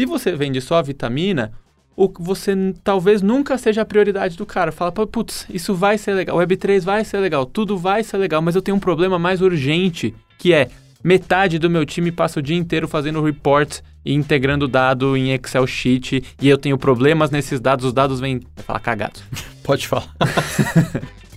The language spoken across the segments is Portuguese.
Se você vende só a vitamina, o você talvez nunca seja a prioridade do cara. Fala, putz, isso vai ser legal, o Web3 vai ser legal, tudo vai ser legal, mas eu tenho um problema mais urgente, que é metade do meu time passa o dia inteiro fazendo report e integrando dado em Excel Sheet e eu tenho problemas nesses dados, os dados vêm. Vai falar cagado. Pode falar.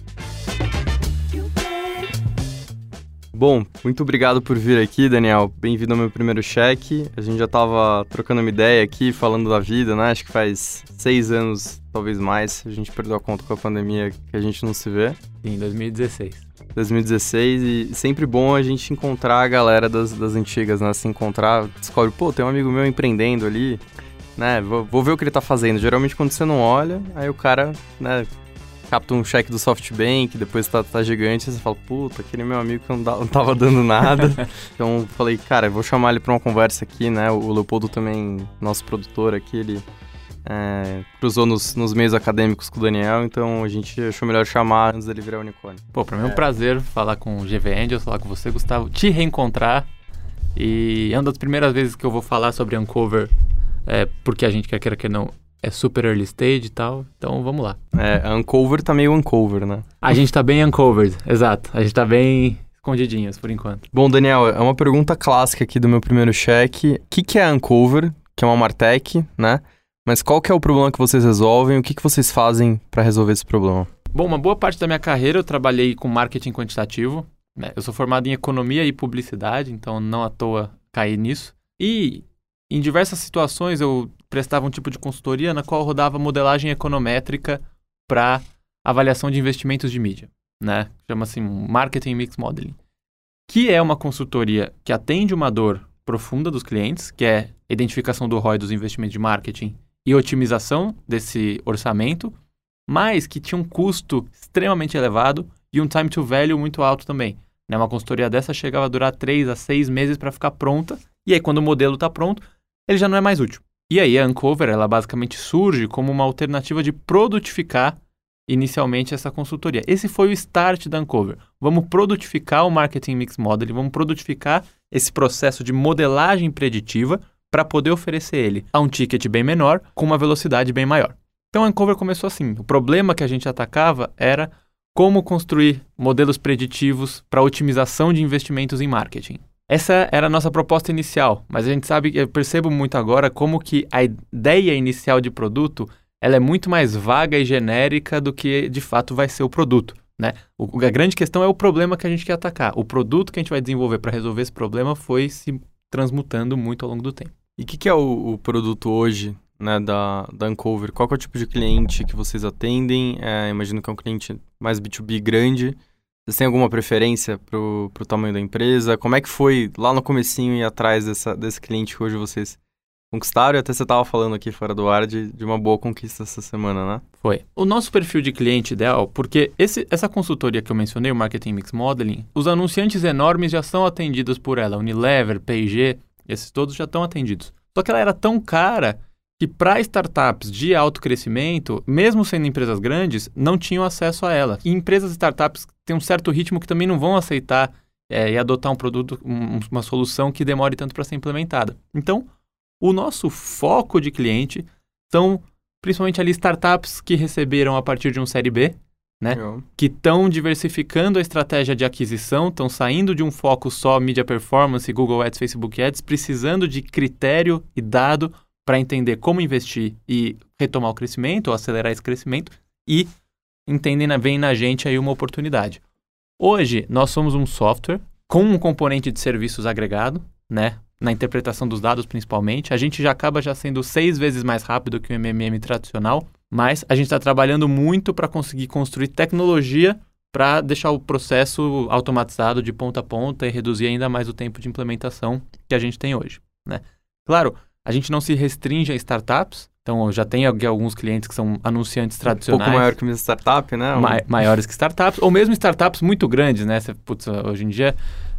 Bom, muito obrigado por vir aqui, Daniel. Bem-vindo ao meu primeiro cheque. A gente já estava trocando uma ideia aqui, falando da vida, né? Acho que faz seis anos, talvez mais. A gente perdeu a conta com a pandemia que a gente não se vê. Em 2016. 2016 e sempre bom a gente encontrar a galera das, das antigas, né? Se encontrar, descobre, pô, tem um amigo meu empreendendo ali, né? Vou, vou ver o que ele tá fazendo. Geralmente quando você não olha, aí o cara, né, capta um cheque do SoftBank, depois tá, tá gigante, você fala, puta, aquele meu amigo que não, não tava dando nada. então falei, cara, vou chamar ele pra uma conversa aqui, né? O Leopoldo também, nosso produtor aqui, ele é, cruzou nos, nos, meios acadêmicos com o Daniel, então a gente achou melhor chamar antes dele virar unicórnio. Pô, pra mim é um prazer falar com o GV Angels, falar com você, Gustavo, te reencontrar. E é uma das primeiras vezes que eu vou falar sobre Uncover, é, porque a gente quer queira que não é super early stage e tal. Então vamos lá. É, Uncover tá meio Uncover, né? A gente tá bem uncovered, exato. A gente tá bem escondidinhos por enquanto. Bom, Daniel, é uma pergunta clássica aqui do meu primeiro cheque. O que, que é Uncover, que é uma Martech, né? Mas qual que é o problema que vocês resolvem? O que, que vocês fazem para resolver esse problema? Bom, uma boa parte da minha carreira eu trabalhei com marketing quantitativo. Né? Eu sou formado em economia e publicidade, então não à toa caí nisso. E em diversas situações eu prestava um tipo de consultoria na qual rodava modelagem econométrica para avaliação de investimentos de mídia, né? Chama-se Marketing Mix Modeling, que é uma consultoria que atende uma dor profunda dos clientes, que é identificação do ROI dos investimentos de marketing e otimização desse orçamento, mas que tinha um custo extremamente elevado e um time to value muito alto também. Né? Uma consultoria dessa chegava a durar 3 a 6 meses para ficar pronta, e aí quando o modelo está pronto, ele já não é mais útil. E aí a Uncover, ela basicamente surge como uma alternativa de produtificar inicialmente essa consultoria. Esse foi o start da Uncover. Vamos produtificar o Marketing Mix Modeling, vamos produtificar esse processo de modelagem preditiva para poder oferecer ele a um ticket bem menor com uma velocidade bem maior. Então a Uncover começou assim. O problema que a gente atacava era como construir modelos preditivos para otimização de investimentos em marketing. Essa era a nossa proposta inicial, mas a gente sabe, eu percebo muito agora como que a ideia inicial de produto ela é muito mais vaga e genérica do que de fato vai ser o produto. Né? O, a grande questão é o problema que a gente quer atacar. O produto que a gente vai desenvolver para resolver esse problema foi se transmutando muito ao longo do tempo. E o que, que, é o, o, produto hoje né, da, da Uncover? Qual é o tipo de cliente que vocês atendem? É, imagino que é um cliente mais B2B grande. Vocês têm alguma preferência para o tamanho da empresa? Como é que foi lá no comecinho e atrás dessa, desse cliente que hoje vocês conquistaram? E até você estava falando aqui fora do ar de, de uma boa conquista essa semana, né? Foi. O nosso perfil de cliente ideal, porque esse, essa consultoria que eu mencionei, o Marketing Mix Modeling, os anunciantes enormes já são atendidos por ela. Unilever, P&G, esses todos já estão atendidos. Só que ela era tão cara que para startups de alto crescimento, mesmo sendo empresas grandes, não tinham acesso a ela. E empresas startups têm um certo ritmo que também não vão aceitar é, e adotar um produto, um, uma solução que demore tanto para ser implementada. Então, o nosso foco de cliente são principalmente ali startups que receberam a partir de um série B, né? Que estão diversificando a estratégia de aquisição, estão saindo de um foco só mídia performance, Google Ads, Facebook Ads, precisando de critério e dado para entender como investir e retomar o crescimento, ou acelerar esse crescimento, e entendem, vem na gente aí uma oportunidade. Hoje, nós somos um software com um componente de serviços agregado, né? Na interpretação dos dados, principalmente. A gente já acaba já sendo seis vezes mais rápido que o MMM tradicional, mas a gente está trabalhando muito para conseguir construir tecnologia para deixar o processo automatizado de ponta a ponta e reduzir ainda mais o tempo de implementação que a gente tem hoje, né? Claro, a gente não se restringe a startups. Então, eu já tenho alguns clientes que são anunciantes tradicionais. Um pouco maior que uma startup, né? Ma maiores que startups. Ou mesmo startups muito grandes, né? Você, putz, hoje em dia,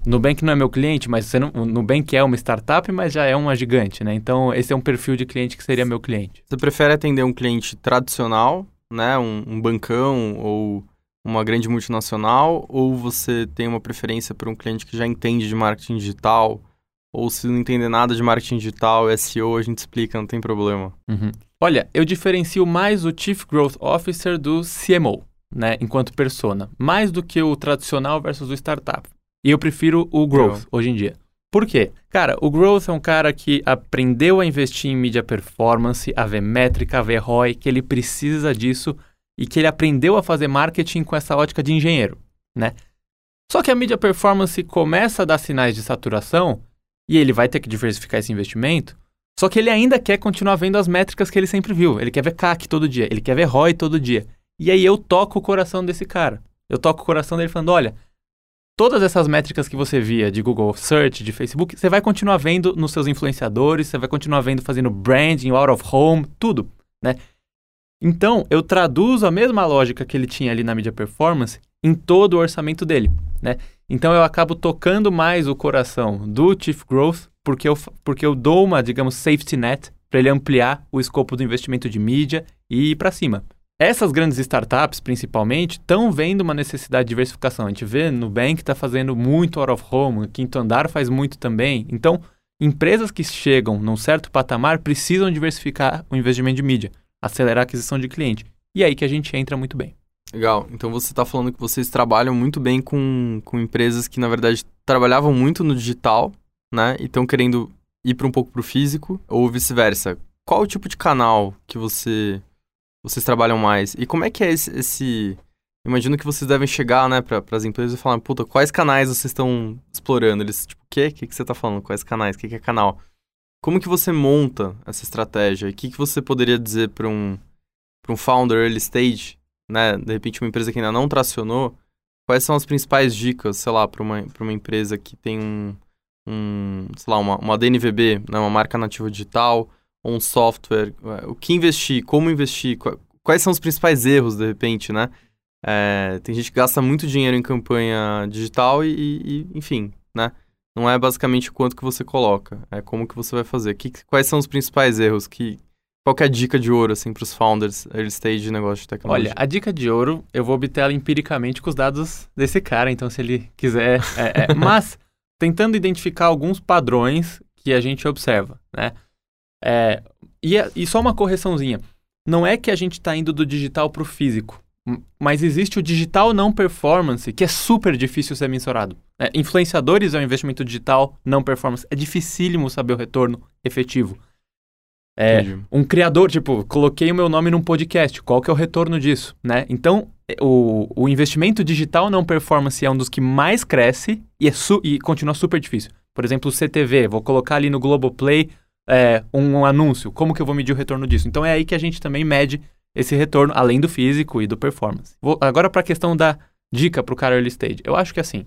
Nubank não é meu cliente, mas você não, o Nubank é uma startup, mas já é uma gigante, né? Então, esse é um perfil de cliente que seria meu cliente. Você prefere atender um cliente tradicional, né? Um, um bancão ou uma grande multinacional? Ou você tem uma preferência por um cliente que já entende de marketing digital Ou se não entender nada de marketing digital, SEO, a gente explica, não tem problema. Uhum. Olha, eu diferencio mais o Chief Growth Officer do CMO, né, enquanto persona, mais do que o tradicional versus o startup. E eu prefiro o Growth hoje em dia. Por quê? Cara, o Growth é um cara que aprendeu a investir em mídia performance, a ver métrica, a ver ROI, que ele precisa disso e que ele aprendeu a fazer marketing com essa ótica de engenheiro, né? Só que a mídia performance começa a dar sinais de saturação e ele vai ter que diversificar esse investimento. Só que ele ainda quer continuar vendo as métricas que ele sempre viu. Ele quer ver CAC todo dia, ele quer ver ROI todo dia. E aí eu toco o coração desse cara. Eu toco o coração dele falando: olha, todas essas métricas que você via de Google Search, de Facebook, você vai continuar vendo nos seus influenciadores, você vai continuar vendo fazendo branding, out of home, tudo, né? Então, eu traduzo a mesma lógica que ele tinha ali na mídia performance em todo o orçamento dele, né? Então, eu acabo tocando mais o coração do Chief Growth porque eu, porque eu dou uma, digamos, safety net para ele ampliar o escopo do investimento de mídia e ir para cima. Essas grandes startups, principalmente, estão vendo uma necessidade de diversificação. A gente vê no Bank está fazendo muito out of home, Quinto Andar faz muito também. Então, empresas que chegam num certo patamar precisam diversificar o investimento de mídia, acelerar a aquisição de cliente. E é aí que a gente entra muito bem. Legal. Então você está falando que vocês trabalham muito bem com, com empresas que, na verdade, trabalhavam muito no digital, né? E estão querendo ir para um pouco para o físico, ou vice-versa. Qual o tipo de canal que você vocês trabalham mais? E como é que é esse. esse... Imagino que vocês devem chegar, né, para as empresas e falar, puta, quais canais vocês estão explorando? Eles, tipo, o quê? O que, que você está falando? Quais canais? O que, que é canal? Como que você monta essa estratégia? E o que, que você poderia dizer para um, um founder early stage, né? De repente, uma empresa que ainda não tracionou, quais são as principais dicas, sei lá, para uma, uma empresa que tem um, um sei lá, uma, uma DNVB, né, uma marca nativa digital, um software, é, o que investir, como investir, quais são os principais erros, de repente, né? É, tem gente que gasta muito dinheiro em campanha digital e, e, enfim, né? Não é basicamente quanto que você coloca, é como que você vai fazer. Que, quais são os principais erros? Que, qual é a dica de ouro, assim, para os founders early stage de negócio de tecnologia? Olha, a dica de ouro, eu vou obter ela empiricamente com os dados desse cara, então se ele quiser... É, é, mas, tentando identificar alguns padrões que a gente observa, né? É, e, é, e só uma correçãozinha. Não é que a gente está indo do digital para o físico, mas existe o digital não performance, que é super difícil ser mensurado. É, influenciadores é um investimento digital não performance. É dificílimo saber o retorno efetivo. É, um criador, tipo, coloquei o meu nome num podcast, qual que é o retorno disso, né? Então, é, o, o investimento digital não performance é um dos que mais cresce e, é su e continua super difícil. Por exemplo, o CTV, vou colocar ali no Globoplay é, um anúncio, como que eu vou medir o retorno disso? Então é aí que a gente também mede esse retorno, além do físico e do performance. Vou, agora para a questão da dica para o cara early stage. Eu acho que assim,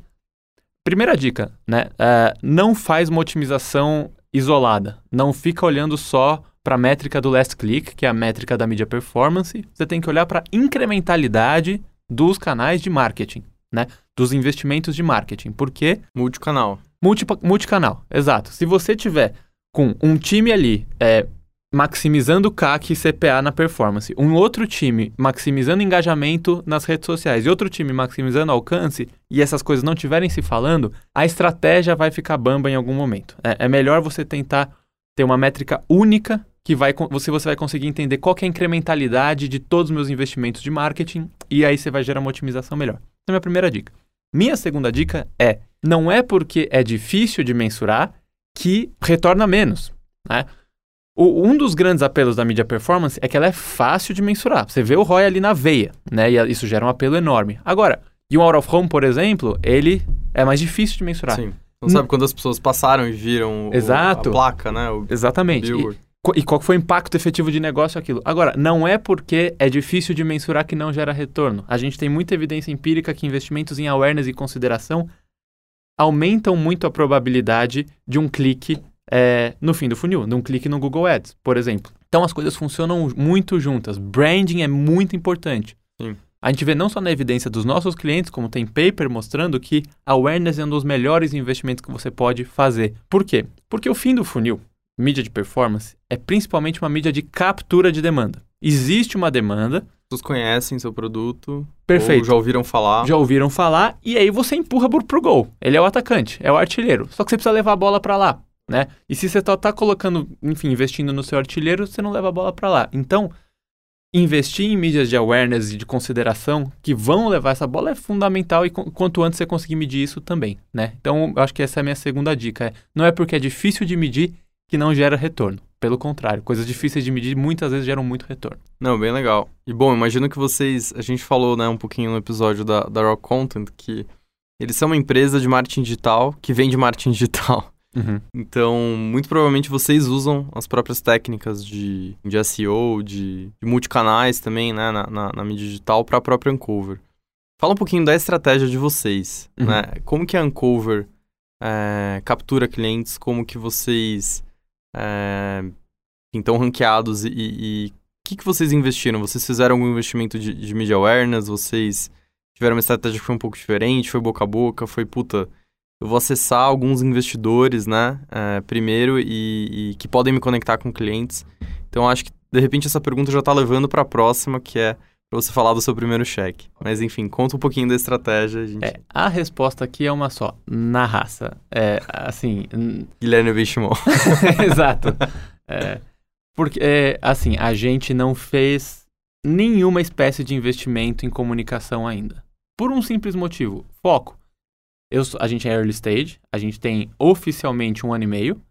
primeira dica, né? É, não faz uma otimização isolada. Não fica olhando só para a métrica do last click, que é a métrica da mídia performance. Você tem que olhar para a incrementalidade dos canais de marketing, né? Dos investimentos de marketing. Por quê? Multicanal. Multi, multicanal, exato. Se você tiver com um time ali é, maximizando CAC e CPA na performance, um outro time maximizando engajamento nas redes sociais e outro time maximizando alcance, e essas coisas não estiverem se falando, a estratégia vai ficar bamba em algum momento. É, é melhor você tentar ter uma métrica única que vai, você, você vai conseguir entender qual é a incrementalidade de todos os meus investimentos de marketing e aí você vai gerar uma otimização melhor. Essa é a minha primeira dica. Minha segunda dica é: não é porque é difícil de mensurar que retorna menos, né? O, um dos grandes apelos da mídia performance é que ela é fácil de mensurar. Você vê o ROI ali na veia, né? E isso gera um apelo enorme. Agora, e um out of home, por exemplo, ele é mais difícil de mensurar. Sim. Não sabe quando as pessoas passaram e viram Exato. O, a placa, né? O Exatamente. E, e, qual foi o impacto efetivo de negócio aquilo? Agora, não é porque é difícil de mensurar que não gera retorno. A gente tem muita evidência empírica que investimentos em awareness e consideração aumentam muito a probabilidade de um clique é, no fim do funil, de um clique no Google Ads, por exemplo. Então as coisas funcionam muito juntas. Branding é muito importante. Sim. A gente vê não só na evidência dos nossos clientes, como tem paper mostrando que awareness é um dos melhores investimentos que você pode fazer. Por quê? Porque o fim do funil, mídia de performance, é principalmente uma mídia de captura de demanda. Existe uma demanda, pessoas conhecem seu produto. Perfeito. já ouviram falar. Já ouviram falar, e aí você empurra pro, pro gol. Ele é o atacante, é o artilheiro. Só que você precisa levar a bola para lá. né? E se você tá, tá colocando, enfim, investindo no seu artilheiro, você não leva a bola para lá. Então, investir em mídias de awareness e de consideração que vão levar essa bola é fundamental e quanto antes você conseguir medir isso também, né? Então, eu acho que essa é a minha segunda dica. É, não é porque é difícil de medir que não gera retorno. Pelo contrário, coisas difíceis de medir muitas vezes geram muito retorno. Não, bem legal. E bom, imagino que vocês. A gente falou né, um pouquinho no episódio da, da Rock Content que eles são uma empresa de marketing digital que vende marketing digital. Uhum. Então, muito provavelmente vocês usam as próprias técnicas de, de SEO, de, de multicanais também, né, na, na, na mídia digital para a própria Uncover. Fala um pouquinho da estratégia de vocês, uhum. né? Como que a Uncover é, captura clientes, como que vocês é, estão ranqueados e, e, o que, que vocês investiram? Vocês fizeram algum investimento de, de media awareness? Vocês tiveram uma estratégia que foi um pouco diferente? Foi boca a boca? Foi, puta, eu vou acessar alguns investidores, né, é, primeiro e, e, que podem me conectar com clientes. Então, acho que, de repente, essa pergunta já está levando para a próxima, que é para você falar do seu primeiro cheque. Mas, enfim, conta um pouquinho da estratégia. A, gente... é, a resposta aqui é uma só, na raça. É, assim... Guilherme Bichimon. Exato. É, porque, é, assim, a gente não fez nenhuma espécie de investimento em comunicação ainda. Por um simples motivo, foco. Eu, a gente é early stage, a gente tem oficialmente um ano e meio.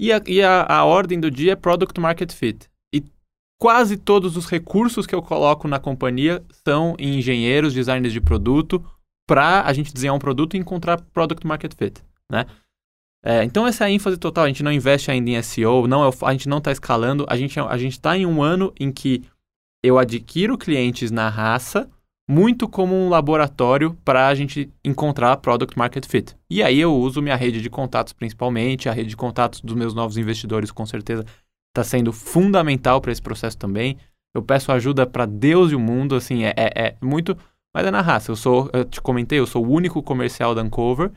E a, e a, a ordem do dia é Product Market Fit. Quase todos os recursos que eu coloco na companhia são em engenheiros, designers de produto, para a gente desenhar um produto e encontrar Product Market Fit, né? É, então essa é a ênfase total, a gente não investe ainda em SEO, não é, a gente não está escalando, a gente a está em um ano em que eu adquiro clientes na raça, muito como um laboratório para a gente encontrar product market fit. E aí eu uso minha rede de contatos principalmente, a rede de contatos dos meus novos investidores com certeza está sendo fundamental para esse processo também. Eu peço ajuda para Deus e o mundo, assim, é, é, é, muito, mas é na raça. Eu sou, eu te comentei, eu sou o único comercial da Uncover,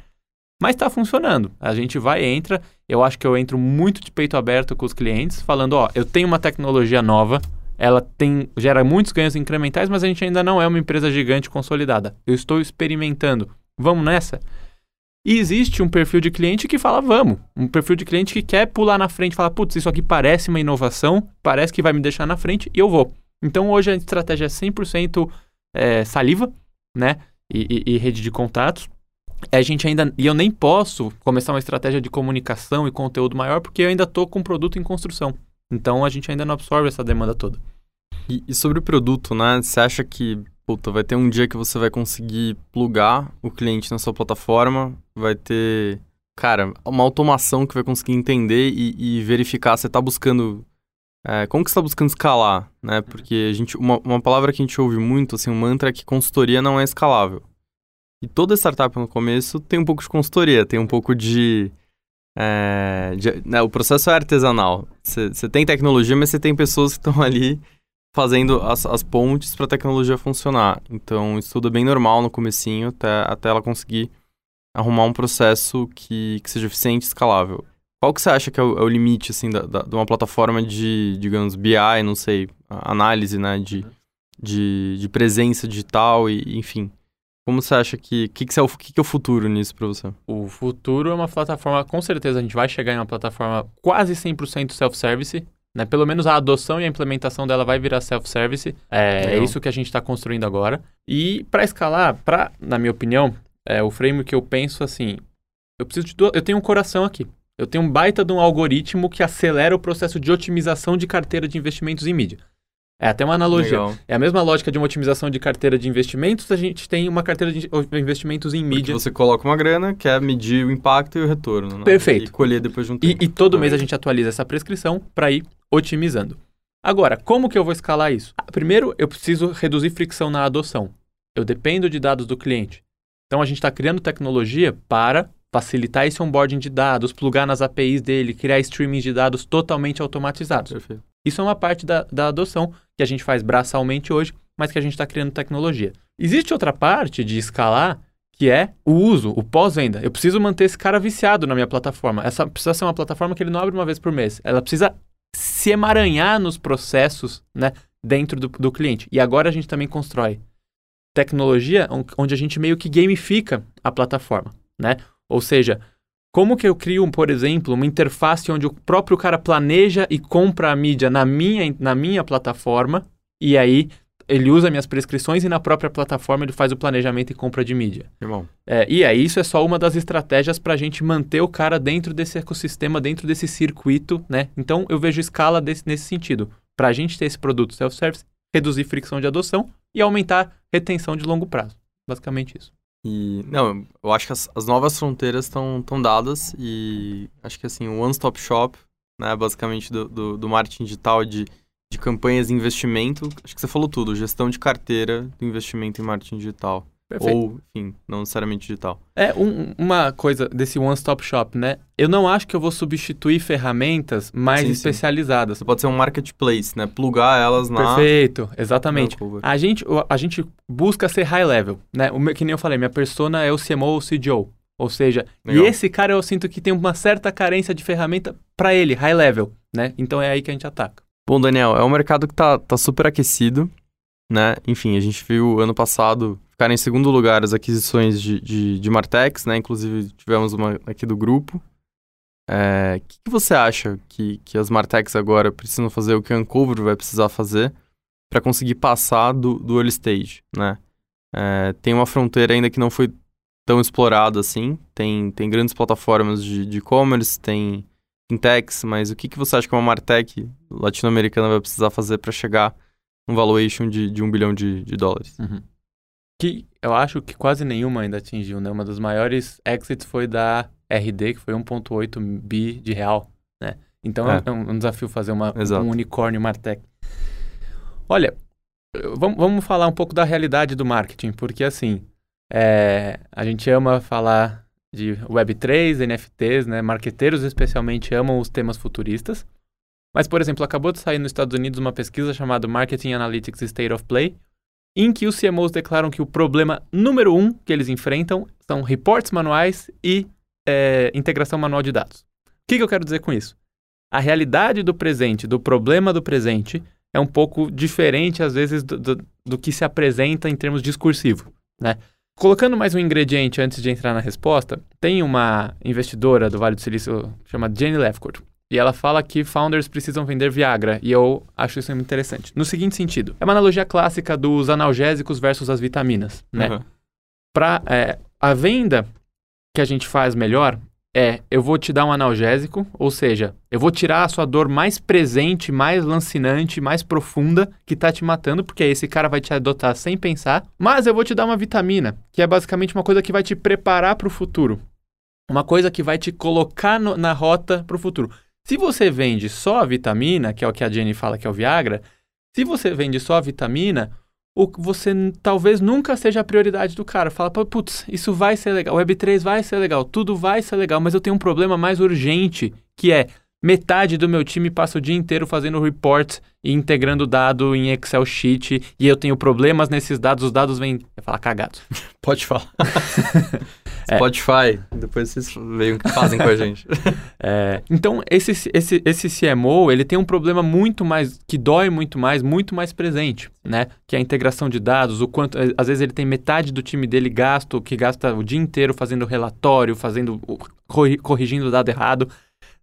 mas está funcionando. A gente vai entra, eu acho que eu entro muito de peito aberto com os clientes, falando, ó, eu tenho uma tecnologia nova, ela tem gera muitos ganhos incrementais, mas a gente ainda não é uma empresa gigante consolidada. Eu estou experimentando. Vamos nessa? E existe um perfil de cliente que fala vamos. Um perfil de cliente que quer pular na frente, falar, putz, isso aqui parece uma inovação, parece que vai me deixar na frente e eu vou. Então hoje a estratégia é 100% é, saliva, né? E, e, e rede de contatos. A gente ainda. E eu nem posso começar uma estratégia de comunicação e conteúdo maior porque eu ainda estou com um produto em construção. Então a gente ainda não absorve essa demanda toda. E, e, sobre o produto, né? Você acha que puta, vai ter um dia que você vai conseguir plugar o cliente na sua plataforma, vai ter, cara, uma automação que vai conseguir entender e, e verificar se está buscando. É, como que você está buscando escalar, né? Porque a gente, uma, uma palavra que a gente ouve muito, assim, um mantra é que consultoria não é escalável. E toda startup no começo tem um pouco de consultoria, tem um pouco de é, de, né, o processo é artesanal. Você tem tecnologia, mas você tem pessoas que estão ali fazendo as, as pontes para a tecnologia funcionar. Então, isso tudo é bem normal no comecinho, até, até ela conseguir arrumar um processo que, que seja eficiente e escalável. Qual que você acha que é o, é o limite, assim, da, da, de uma plataforma de, digamos, BI, não sei, análise, né, de, de, de presença digital e, enfim... Como você acha que. O que, que, é o, que, que é o futuro nisso para você? O futuro é uma plataforma, com certeza a gente vai chegar em uma plataforma quase 100% self-service. Né? Pelo menos a adoção e a implementação dela vai virar self-service. É, é, isso que a gente está construindo agora. E para escalar, pra, na minha opinião, é, o frame que eu penso assim: eu preciso de. Eu tenho um coração aqui. Eu tenho um baita de um algoritmo que acelera o processo de otimização de carteira de investimentos em mídia. É até uma analogia. Legal. É a mesma lógica de uma otimização de carteira de investimentos, a gente tem uma carteira de investimentos em mídia. Porque você coloca uma grana, quer medir o impacto e o retorno. Né? Perfeito. E colher depois de um tempo. E, e todo mês a gente atualiza essa prescrição para ir otimizando. Agora, como que eu vou escalar isso? Ah, primeiro, eu preciso reduzir fricção na adoção. Eu dependo de dados do cliente. Então, a gente está criando tecnologia para facilitar esse onboarding de dados, plugar nas APIs dele, criar streaming de dados totalmente automatizados. Perfeito. Isso é uma parte da, da adoção que a gente faz braçalmente hoje, mas que a gente está criando tecnologia. Existe outra parte de escalar que é o uso, o pós-venda. Eu preciso manter esse cara viciado na minha plataforma. Essa precisa ser uma plataforma que ele não abre uma vez por mês. Ela precisa se emaranhar nos processos né, dentro do, do cliente. E agora a gente também constrói tecnologia onde a gente meio que gamifica a plataforma. Né? Ou seja, Como que eu crio, por exemplo, uma interface onde o próprio cara planeja e compra a mídia na minha, na minha plataforma e aí ele usa minhas prescrições e na própria plataforma ele faz o planejamento e compra de mídia. Irmão. É, e aí isso é só uma das estratégias para a gente manter o cara dentro desse ecossistema, dentro desse circuito, né? Então eu vejo escala desse, nesse sentido. Para a gente ter esse produto self-service, reduzir fricção de adoção e aumentar retenção de longo prazo. Basicamente isso. E, não, eu acho que as, as novas fronteiras estão dadas e acho que assim, o one-stop shop, né, basicamente do, do, do marketing digital de, de campanhas de investimento, acho que você falou tudo, gestão de carteira do investimento em marketing digital. Perfeito. Ou, enfim, não necessariamente digital. É, um, uma coisa desse one-stop shop, né? Eu não acho que eu vou substituir ferramentas mais sim, especializadas. Você pode ser um marketplace, né? Plugar elas na... Perfeito, exatamente. A gente, a gente busca ser high level, né? O, que nem eu falei, minha persona é o CMO ou CDO. Ou seja, Legal. e esse cara eu sinto que tem uma certa carência de ferramenta para ele, high level, né? Então é aí que a gente ataca. Bom, Daniel, é um mercado que tá, tá super aquecido, né? Enfim, a gente viu ano passado ficaram em segundo lugar as aquisições de, de, de Martex, né? Inclusive tivemos uma aqui do grupo. O é, que, que, você acha que, que as Martex agora precisam fazer, o que a Uncover vai precisar fazer para conseguir passar do, do early stage, né? É, tem uma fronteira ainda que não foi tão explorada assim. Tem, tem grandes plataformas de e-commerce, tem fintechs, mas o que, que você acha que uma Martech latino-americana vai precisar fazer para chegar num valuation de, de um bilhão de, de dólares? Uhum que eu acho que quase nenhuma ainda atingiu, né? Uma das maiores exits foi da RD, que foi 1.8 bi de real, né? Então é, é um, um, desafio fazer uma, um unicórnio Martech. Olha, vamos, vamos falar um pouco da realidade do marketing, porque assim, é, a gente ama falar de Web3, NFTs, né? Marqueteiros especialmente amam os temas futuristas. Mas, por exemplo, acabou de sair nos Estados Unidos uma pesquisa chamada Marketing Analytics State of Play, em que os CMOs declaram que o problema número um que eles enfrentam são reportes manuais e é, integração manual de dados. O que, que eu quero dizer com isso? A realidade do presente, do problema do presente, é um pouco diferente, às vezes, do, do, do que se apresenta em termos discursivos, né? Colocando mais um ingrediente antes de entrar na resposta, tem uma investidora do Vale do Silício chamada Jenny Lefcourt. E ela fala que founders precisam vender Viagra, e eu acho isso muito interessante. No seguinte sentido, é uma analogia clássica dos analgésicos versus as vitaminas, né? Uhum. Para é, a venda que a gente faz melhor é, eu vou te dar um analgésico, ou seja, eu vou tirar a sua dor mais presente, mais lancinante, mais profunda que tá te matando, porque aí esse cara vai te adotar sem pensar, mas eu vou te dar uma vitamina, que é basicamente uma coisa que vai te preparar para o futuro. Uma coisa que vai te colocar no, na rota para o futuro. Se você vende só a vitamina, que é o que a Jenny fala que é o Viagra, se você vende só a vitamina, o, você talvez nunca seja a prioridade do cara. Fala, putz, isso vai ser legal, o Web3 vai ser legal, tudo vai ser legal, mas eu tenho um problema mais urgente, que é metade do meu time passa o dia inteiro fazendo report e integrando dado em Excel Sheet e eu tenho problemas nesses dados, os dados vêm... Eu falar cagados. Pode falar. É. Spotify, depois vocês veem o que fazem com a gente. É, então, esse, esse, esse CMO, ele tem um problema muito mais, que dói muito mais, muito mais presente, né? Que é a integração de dados, o quanto, às vezes ele tem metade do time dele gasto, que gasta o dia inteiro fazendo relatório, fazendo, corrigindo o dado errado.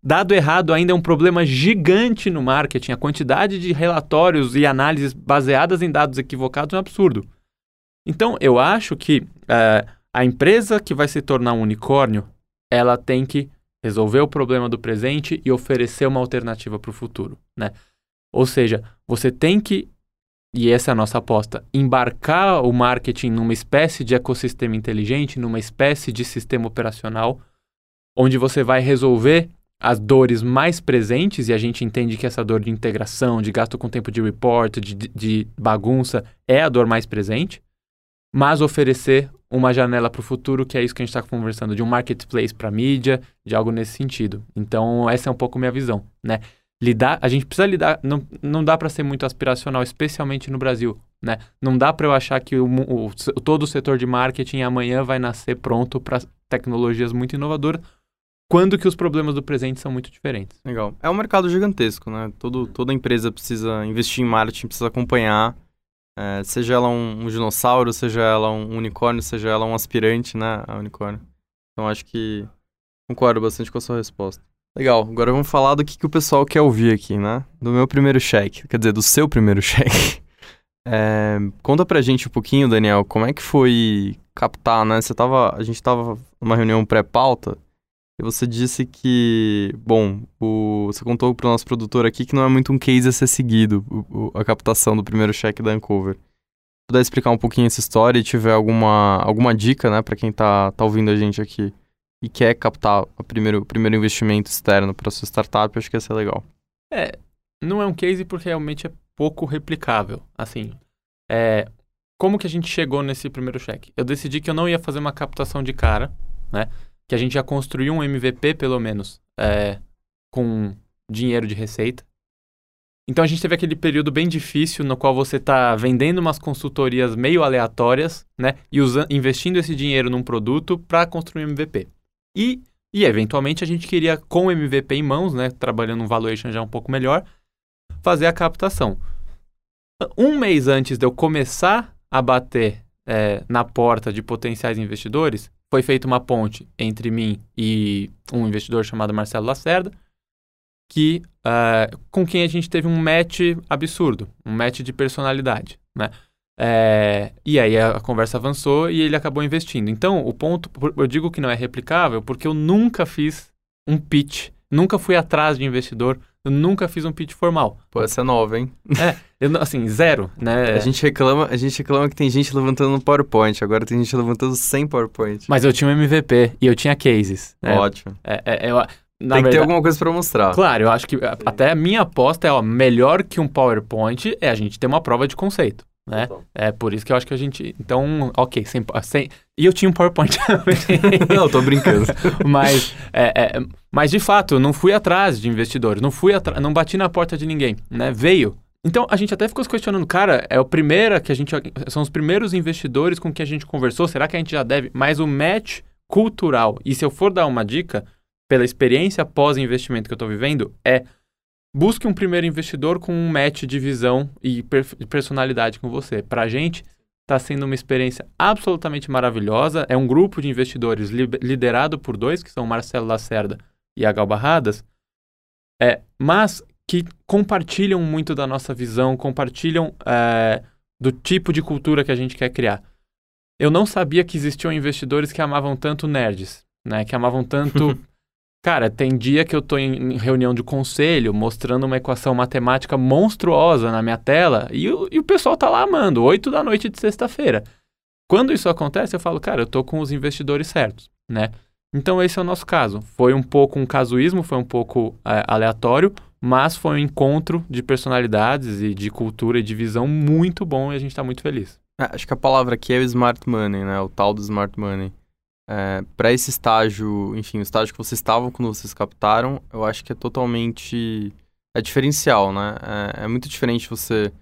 Dado errado ainda é um problema gigante no marketing. A quantidade de relatórios e análises baseadas em dados equivocados é um absurdo. Então, eu acho que... Uh, a empresa que vai se tornar um unicórnio, ela tem que resolver o problema do presente e oferecer uma alternativa para o futuro, né? Ou seja, você tem que, e essa é a nossa aposta, embarcar o marketing numa espécie de ecossistema inteligente, numa espécie de sistema operacional, onde você vai resolver as dores mais presentes, e a gente entende que essa dor de integração, de gasto com tempo de report, de, de bagunça, é a dor mais presente, mas oferecer uma janela para o futuro, que é isso que a gente está conversando, de um marketplace para mídia, de algo nesse sentido. Então, essa é um pouco minha visão, né? Lidar, a gente precisa lidar, não, não dá para ser muito aspiracional, especialmente no Brasil, né? Não dá para eu achar que o, o, todo o setor de marketing amanhã vai nascer pronto para tecnologias muito inovadoras, quando que os problemas do presente são muito diferentes. Legal. É um mercado gigantesco, né? Todo, toda empresa precisa investir em marketing, precisa acompanhar é, seja ela um, um, dinossauro, seja ela um unicórnio, seja ela um aspirante, né, a unicórnio. Então acho que Concordo bastante com a sua resposta. Legal, agora vamos falar do que, que o pessoal quer ouvir aqui, né? Do meu primeiro cheque, quer dizer, do seu primeiro cheque. É, conta pra gente um pouquinho, Daniel, como é que foi captar, né? Você tava, a gente tava numa reunião pré-pauta e você disse que, bom, o, você contou pro nosso produtor aqui que não é muito um case a ser seguido, o, o, a captação do primeiro cheque da Uncover. Puder explicar um pouquinho essa história e tiver alguma, alguma dica, né, para quem tá, tá ouvindo a gente aqui e quer captar o primeiro, o primeiro investimento externo para sua startup, acho que ia ser legal. É, não é um case porque realmente é pouco replicável. Assim, é, como que a gente chegou nesse primeiro cheque? Eu decidi que eu não ia fazer uma captação de cara, né? Que a gente já construiu um MVP, pelo menos, é, com dinheiro de receita. Então a gente teve aquele período bem difícil no qual você está vendendo umas consultorias meio aleatórias, né? E investindo esse dinheiro num produto para construir um MVP. E, e, eventualmente, a gente queria, com o MVP em mãos, né, trabalhando um valuation já um pouco melhor, fazer a captação. Um mês antes de eu começar a bater é, na porta de potenciais investidores, foi feita uma ponte entre mim e um investidor chamado Marcelo Lacerda, que, uh, com quem a gente teve um match absurdo, um match de personalidade, né? É, e aí a, a, conversa avançou e ele acabou investindo. Então, o ponto, eu digo que não é replicável porque eu nunca fiz um pitch, nunca fui atrás de investidor, eu nunca fiz um pitch formal. Pô, essa é nova, hein? É, eu, assim, zero, né? A gente, reclama, a gente reclama que tem gente levantando no PowerPoint, agora tem gente levantando sem PowerPoint. Mas eu tinha um MVP e eu tinha cases. Né? Ótimo. É, é, eu, tem verdade, que ter alguma coisa para mostrar. Claro, eu acho que até a minha aposta é, ó, melhor que um PowerPoint é a gente ter uma prova de conceito né? É por isso que eu acho que a gente. Então, ok, sem. sem... E eu tinha um PowerPoint não, tô brincando. mas, é, é, mas, de fato, eu não fui atrás de investidores, não fui não bati na porta de ninguém, né? Veio. Então, a gente até ficou se questionando, cara, é o primeiro que a gente. São os primeiros investidores com que a gente conversou, será que a gente já deve? Mas o match cultural, e se eu for dar uma dica, pela experiência pós-investimento que eu estou vivendo, é Busque um primeiro investidor com um match de visão e personalidade com você. Para a gente, está sendo uma experiência absolutamente maravilhosa. É um grupo de investidores li liderado por dois, que são Marcelo Lacerda e a Gal Barradas, é, mas que compartilham muito da nossa visão, compartilham é, do tipo de cultura que a gente quer criar. Eu não sabia que existiam investidores que amavam tanto nerds, né? Que amavam tanto Cara, tem dia que eu tô em reunião de conselho mostrando uma equação matemática monstruosa na minha tela e o, e o pessoal tá lá amando, 8 da noite de sexta-feira. Quando isso acontece, eu falo, cara, eu tô com os investidores certos, né? Então esse é o nosso caso. Foi um pouco um casuísmo, foi um pouco é, aleatório, mas foi um encontro de personalidades e de cultura e de visão muito bom e a gente está muito feliz. É, acho que a palavra aqui é o smart money, né? O tal do smart money é, para esse estágio, enfim, o estágio que vocês estavam quando vocês captaram, eu acho que é totalmente. É diferencial, né? É, é muito diferente você.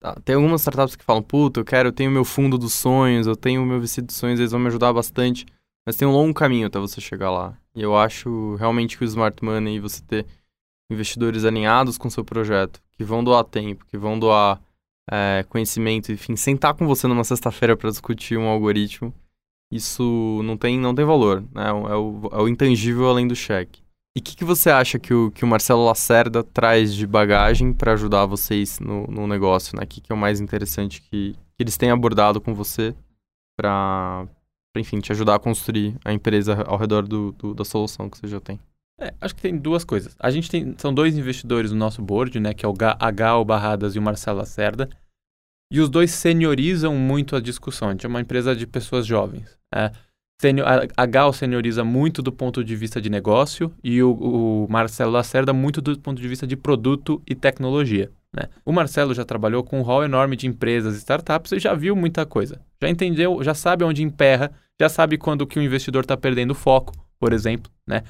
Tá, tem algumas startups que falam, puta, eu quero, eu tenho meu fundo dos sonhos, eu tenho meu vestido dos sonhos, eles vão me ajudar bastante. Mas tem um longo caminho até você chegar lá. E eu acho realmente que o Smart Money, você ter investidores alinhados com o seu projeto, que vão doar tempo, que vão doar é, conhecimento, enfim, sentar com você numa sexta-feira para discutir um algoritmo, isso não tem, não tem valor, né? É o, é o intangível além do cheque. E o que, que você acha que o, que o Marcelo Lacerda traz de bagagem para ajudar vocês no, no negócio, né? O que, que é o mais interessante que, que eles têm abordado com você para, enfim, te ajudar a construir a empresa ao redor do, do da solução que você já tem? É, acho que tem duas coisas. A gente tem, são dois investidores no nosso board, né? Que é o H. Barradas e o Marcelo Lacerda. E os dois seniorizam muito a discussão. A gente é uma empresa de pessoas jovens. É, a Gal senioriza muito do ponto de vista de negócio e o, o, Marcelo Lacerda muito do ponto de vista de produto e tecnologia. Né? O Marcelo já trabalhou com um hall enorme de empresas e startups e já viu muita coisa. Já entendeu, já sabe onde emperra, já sabe quando que o investidor está perdendo foco, por exemplo. Né?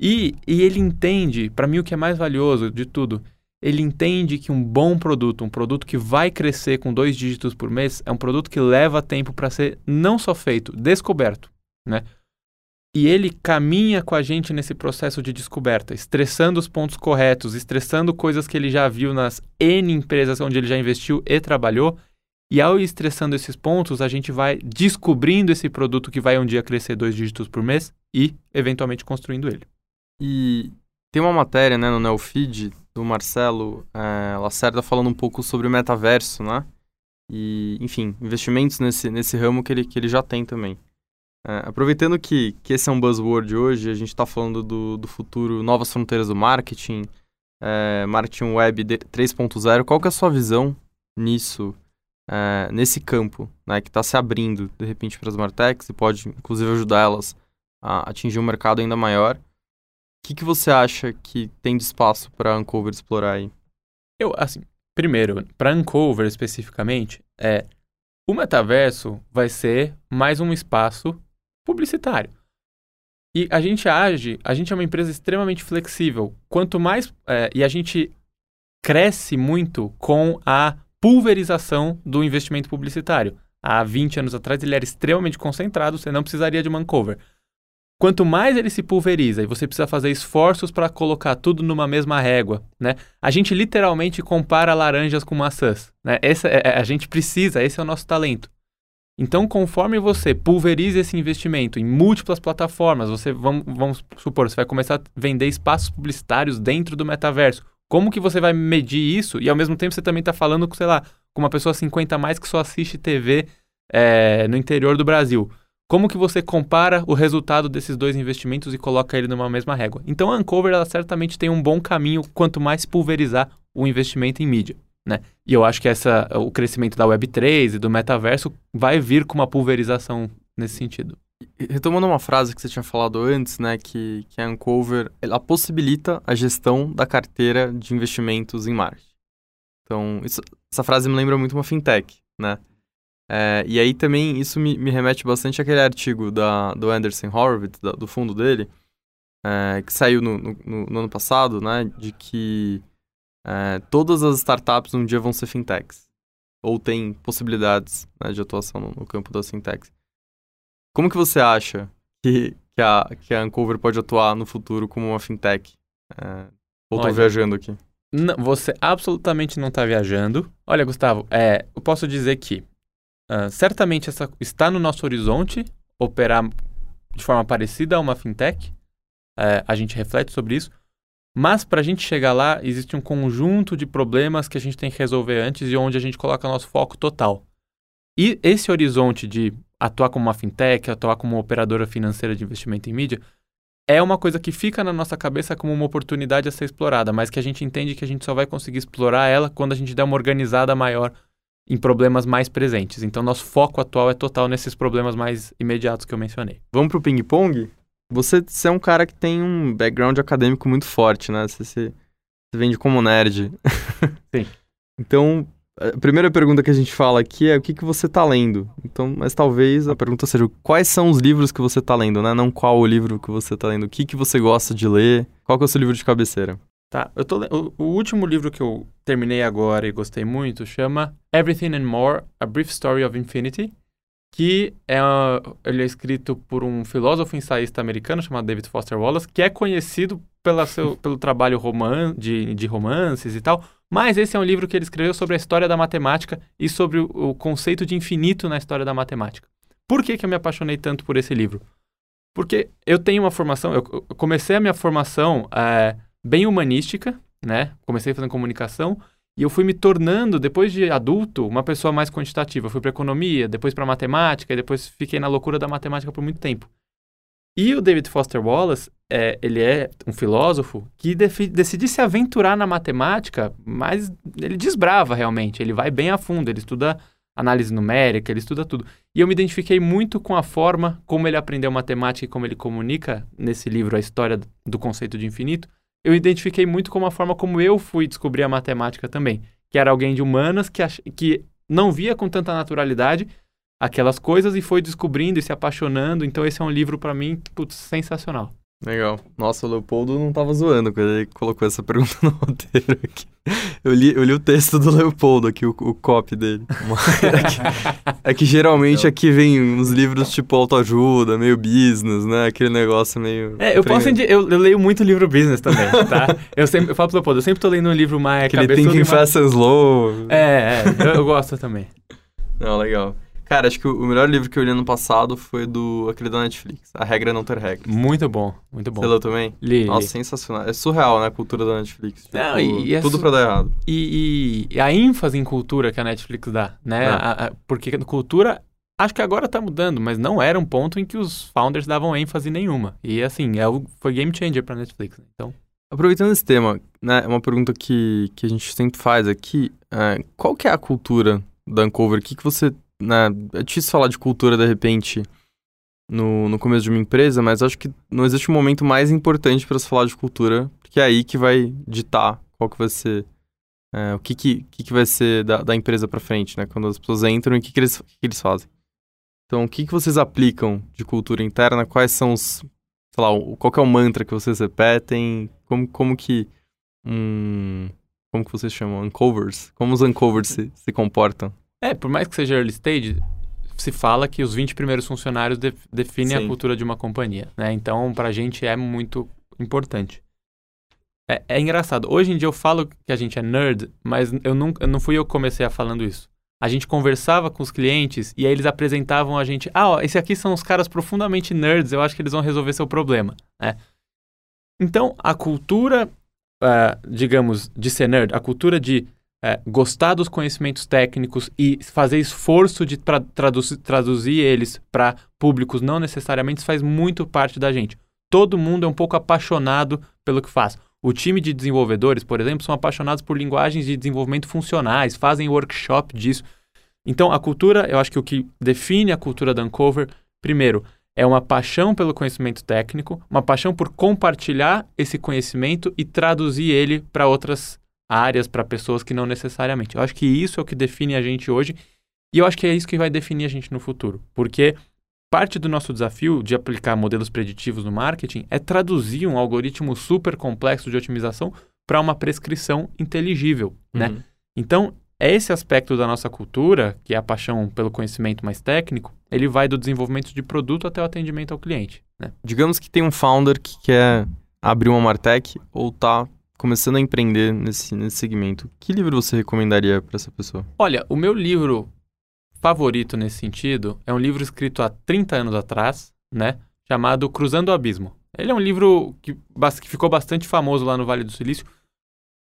E, e ele entende, para mim o que é mais valioso de tudo, ele entende que um bom produto, um produto que vai crescer com dois dígitos por mês, é um produto que leva tempo para ser não só feito, descoberto, né? E ele caminha com a gente nesse processo de descoberta, estressando os pontos corretos, estressando coisas que ele já viu nas N empresas onde ele já investiu e trabalhou, E ao ir estressando esses pontos, a gente vai descobrindo esse produto que vai um dia crescer dois dígitos por mês e, eventualmente, construindo ele. E tem uma matéria né, no Neofeed do Marcelo é, Lacerda falando um pouco sobre o metaverso, né? E, enfim, investimentos nesse, nesse ramo que ele, que ele já tem também. É, aproveitando que, que esse é um buzzword hoje, a gente está falando do, do futuro, novas fronteiras do marketing, é, marketing web 3.0, qual que é a sua visão nisso, nesse campo, né, que está se abrindo, de repente, para as martechs e pode, inclusive, ajudar elas a atingir um mercado ainda maior? O que, que você acha que tem de espaço para Uncover explorar aí? Eu, assim, primeiro, para Uncover especificamente, é, o metaverso vai ser mais um espaço publicitário. E a gente age, a gente é uma empresa extremamente flexível. Quanto mais. É, e a gente cresce muito com a pulverização do investimento publicitário. Há 20 anos atrás ele era extremamente concentrado, você não precisaria de mancover. Quanto mais ele se pulveriza e você precisa fazer esforços para colocar tudo numa mesma régua, né? A gente literalmente compara laranjas com maçãs, né? Essa, é, é a gente precisa, esse é o nosso talento. Então, conforme você pulveriza esse investimento em múltiplas plataformas, você vamos, vamos supor, você vai começar a vender espaços publicitários dentro do metaverso. Como que você vai medir isso? E ao mesmo tempo você também está falando com, sei lá, com uma pessoa 50 a mais que só assiste TV é, eh, no interior do Brasil. Como que você compara o resultado desses dois investimentos e coloca ele numa mesma régua? Então a Uncover ela certamente tem um bom caminho quanto mais pulverizar o investimento em mídia. Né? E eu acho que essa, o crescimento da Web3 e do metaverso vai vir com uma pulverização nesse sentido. Retomando uma frase que você tinha falado antes, né, que, que a Uncover ela possibilita a gestão da carteira de investimentos em marketing. Então, isso, essa frase me lembra muito uma fintech, né? É, e aí também isso me, me, remete bastante àquele artigo da, do Anderson Horowitz, da, do fundo dele, é, que saiu no, no, no, ano passado, né, de que é, todas as startups um dia vão ser fintechs. Ou tem possibilidades né, de atuação no, no, campo das fintechs. Como que você acha que, que, a, que a Uncover pode atuar no futuro como uma fintech? É, ou tô viajando aqui? Não, você absolutamente não está viajando. Olha, Gustavo, é, eu posso dizer que uh, certamente essa, está no nosso horizonte operar de forma parecida a uma fintech. É, a gente reflete sobre isso. Mas para a gente chegar lá, existe um conjunto de problemas que a gente tem que resolver antes e onde a gente coloca nosso foco total. E esse horizonte de atuar como uma fintech, atuar como uma operadora financeira de investimento em mídia, é uma coisa que fica na nossa cabeça como uma oportunidade a ser explorada, mas que a gente entende que a gente só vai conseguir explorar ela quando a gente der uma organizada maior em problemas mais presentes. Então, nosso foco atual é total nesses problemas mais imediatos que eu mencionei. Vamos para o ping-pong? Você, você é um cara que tem um background acadêmico muito forte, né? Você, você vende como nerd. Sim. então, a primeira pergunta que a gente fala aqui é o que, que você está lendo. Então, mas talvez a pergunta seja quais são os livros que você está lendo, né? Não qual o livro que você está lendo. O que, que você gosta de ler? Qual que é o seu livro de cabeceira? Tá, eu tô o, o último livro que eu terminei agora e gostei muito chama Everything and More: A Brief Story of Infinity que é, ele é escrito por um filósofo ensaísta americano chamado David Foster Wallace, que é conhecido pela seu, pelo trabalho roman, de, de romances e tal, mas esse é um livro que ele escreveu sobre a história da matemática e sobre o, o conceito de infinito na história da matemática. Por que, que eu me apaixonei tanto por esse livro? Porque eu tenho uma formação, eu, eu comecei a minha formação é, bem humanística, né? Comecei fazendo comunicação, e eu fui me tornando, depois de adulto, uma pessoa mais quantitativa. Eu fui para economia, depois para matemática, e depois fiquei na loucura da matemática por muito tempo. E o David Foster Wallace, é, ele é um filósofo que decide se aventurar na matemática, mas ele desbrava realmente. Ele vai bem a fundo, ele estuda análise numérica, ele estuda tudo. E eu me identifiquei muito com a forma como ele aprendeu matemática e como ele comunica nesse livro a história do conceito de infinito eu identifiquei muito com a forma como eu fui descobrir a matemática também. Que era alguém de humanas que, ach... que não via com tanta naturalidade aquelas coisas e foi descobrindo e se apaixonando. Então esse é um livro para mim, putz, sensacional. Legal. Nossa, o Leopoldo não tava zoando quando ele colocou essa pergunta no roteiro aqui. Eu li, eu li o texto do Leopoldo aqui, o, o copy dele. é, que, é que geralmente então. aqui vem uns livros tipo autoajuda, meio business, né? Aquele negócio meio... É, eu posso... Eu, eu, leio muito livro business também, tá? eu, sempre, eu falo pro Leopoldo, eu sempre tô lendo um livro mais Aquele Thinking mais... Fast and Slow. É, é eu, eu gosto também. Não, legal. Cara, acho que o melhor livro que eu li ano passado foi do aquele da Netflix, A Regra é Não Ter Regras. Muito bom, muito bom. Você leu também? Li, Nossa, li. sensacional. É surreal, né, a cultura da Netflix. Tipo, Não, e- e é tudo su- pra dar errado. E, e a ênfase em cultura que a Netflix dá, né? É. A- a- porque cultura, acho que agora tá mudando, mas não era um ponto em que os founders davam ênfase nenhuma. E assim, é o, foi game changer pra Netflix. né? Então, Aproveitando esse tema, né, uma pergunta que, que a gente sempre faz aqui, é, qual que é a cultura da Uncover? O que, que você, né, é difícil falar de cultura de repente no, no começo de uma empresa, mas acho que não existe um momento mais importante para se falar de cultura, porque é aí que vai ditar qual que vai ser, é, o que que, que que vai ser da, da empresa para frente, né, quando as pessoas entram e o que que eles, que que eles fazem. Então, o que que vocês aplicam de cultura interna? Quais são os, sei lá, qual é o mantra que vocês repetem? Como, como que um, como que vocês chamam? Uncovers? Como os uncovers se, se comportam? É, por mais que seja early stage, se fala que os 20 primeiros funcionários de- definem Sim. a cultura de uma companhia, né? Então, pra gente é muito importante. É, é engraçado. Hoje em dia eu falo que a gente é nerd, mas eu nunca, não fui eu que comecei a falando isso. A gente conversava com os clientes e aí eles apresentavam a gente, ah, ó, esse aqui são os caras profundamente nerds, eu acho que eles vão resolver seu problema, né? Então, a cultura, ah, digamos, de ser nerd, a cultura de eh, gostar dos conhecimentos técnicos e fazer esforço de tra- traduzir, traduzir eles para públicos não necessariamente faz muito parte da gente. Todo mundo é um pouco apaixonado pelo que faz. O time de desenvolvedores, por exemplo, são apaixonados por linguagens de desenvolvimento funcionais, fazem workshop disso. Então, a cultura, eu acho que o que define a cultura da Uncover, primeiro, é uma paixão pelo conhecimento técnico, uma paixão por compartilhar esse conhecimento e traduzir ele para outras áreas, para pessoas que não necessariamente. Eu acho que isso é o que define a gente hoje e eu acho que é isso que vai definir a gente no futuro, porque parte do nosso desafio de aplicar modelos preditivos no marketing é traduzir um algoritmo super complexo de otimização para uma prescrição inteligível, né? Uhum. Então, esse aspecto da nossa cultura, que é a paixão pelo conhecimento mais técnico, ele vai do desenvolvimento de produto até o atendimento ao cliente, né? Digamos que tem um founder que quer abrir uma Martech ou tá começando a empreender nesse, nesse segmento. Que livro você recomendaria para essa pessoa? Olha, o meu livro favorito nesse sentido é um livro escrito há 30 anos atrás, né? Chamado Cruzando o Abismo. Ele é um livro que, que ficou bastante famoso lá no Vale do Silício,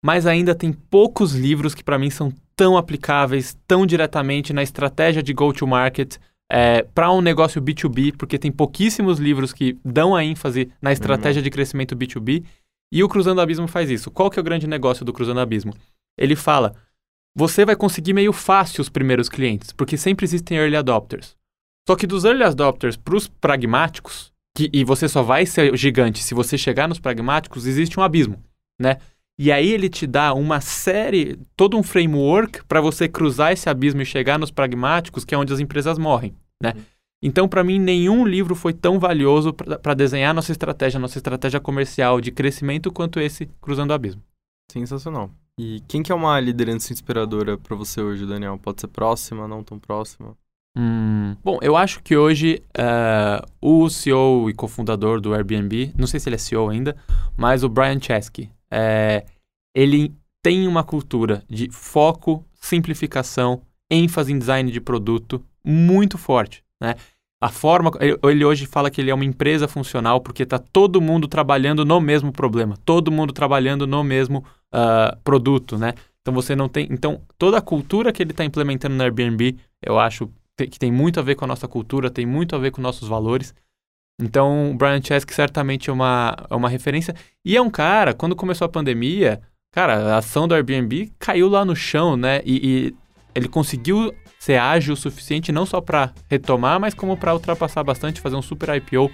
mas ainda tem poucos livros que para mim são tão aplicáveis, tão diretamente na estratégia de go-to-market para um negócio B2B, porque tem pouquíssimos livros que dão a ênfase na estratégia de crescimento B2B, e o Cruzando Abismo faz isso. Qual que é o grande negócio do Cruzando Abismo? Ele fala, você vai conseguir meio fácil os primeiros clientes, porque sempre existem early adopters. Só que dos early adopters para os pragmáticos, que, e você só vai ser gigante se você chegar nos pragmáticos, existe um abismo, né? E aí ele te dá uma série, todo um framework para você cruzar esse abismo e chegar nos pragmáticos, que é onde as empresas morrem, né? Então, para mim, nenhum livro foi tão valioso para desenhar nossa estratégia, nossa estratégia comercial de crescimento quanto esse Cruzando o Abismo. Sensacional. E quem que é uma liderança inspiradora para você hoje, Daniel? Pode ser próxima, não tão próxima? Hum, bom, eu acho que hoje eh, o CEO e cofundador do Airbnb, não sei se ele é CEO ainda, mas o Brian Chesky, eh, ele tem uma cultura de foco, simplificação, ênfase em design de produto muito forte, né? A forma, ele, hoje fala que ele é uma empresa funcional porque está todo mundo trabalhando no mesmo problema, todo mundo trabalhando no mesmo ah, produto, né? Então você não tem, então toda a cultura que ele está implementando no Airbnb, eu acho que tem muito a ver com a nossa cultura, tem muito a ver com nossos valores. Então, o Brian Chesky certamente é uma, é uma referência. E é um cara, quando começou a pandemia, cara, a ação do Airbnb caiu lá no chão, né? E, e ele conseguiu ser ágil o suficiente não só para retomar, mas como para ultrapassar bastante, fazer um super IPO.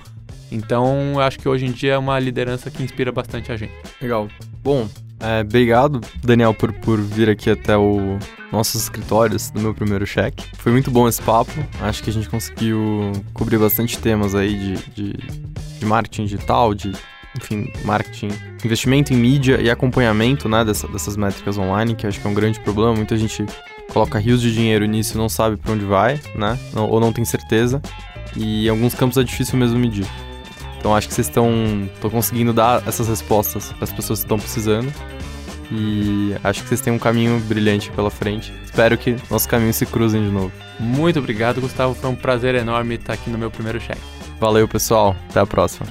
Então, eu acho que hoje em dia é uma liderança que inspira bastante a gente. Legal. Bom, é, obrigado, Daniel, por, por vir aqui até o nossos escritórios do meu primeiro cheque. Foi muito bom esse papo. Acho que a gente conseguiu cobrir bastante temas aí de, de, de marketing digital, de enfim, marketing, investimento em mídia e acompanhamento né, dessa- dessas métricas online, que acho que é um grande problema. Muita gente coloca rios de dinheiro nisso e não sabe para onde vai, né? Ou não tem certeza. E em alguns campos é difícil mesmo medir. Então acho que vocês estão conseguindo dar essas respostas para as pessoas que estão precisando. E acho que vocês têm um caminho brilhante pela frente. Espero que nossos caminhos se cruzem de novo. Muito obrigado, Gustavo. Foi um prazer enorme estar aqui no meu primeiro cheque. Valeu, pessoal. Até a próxima.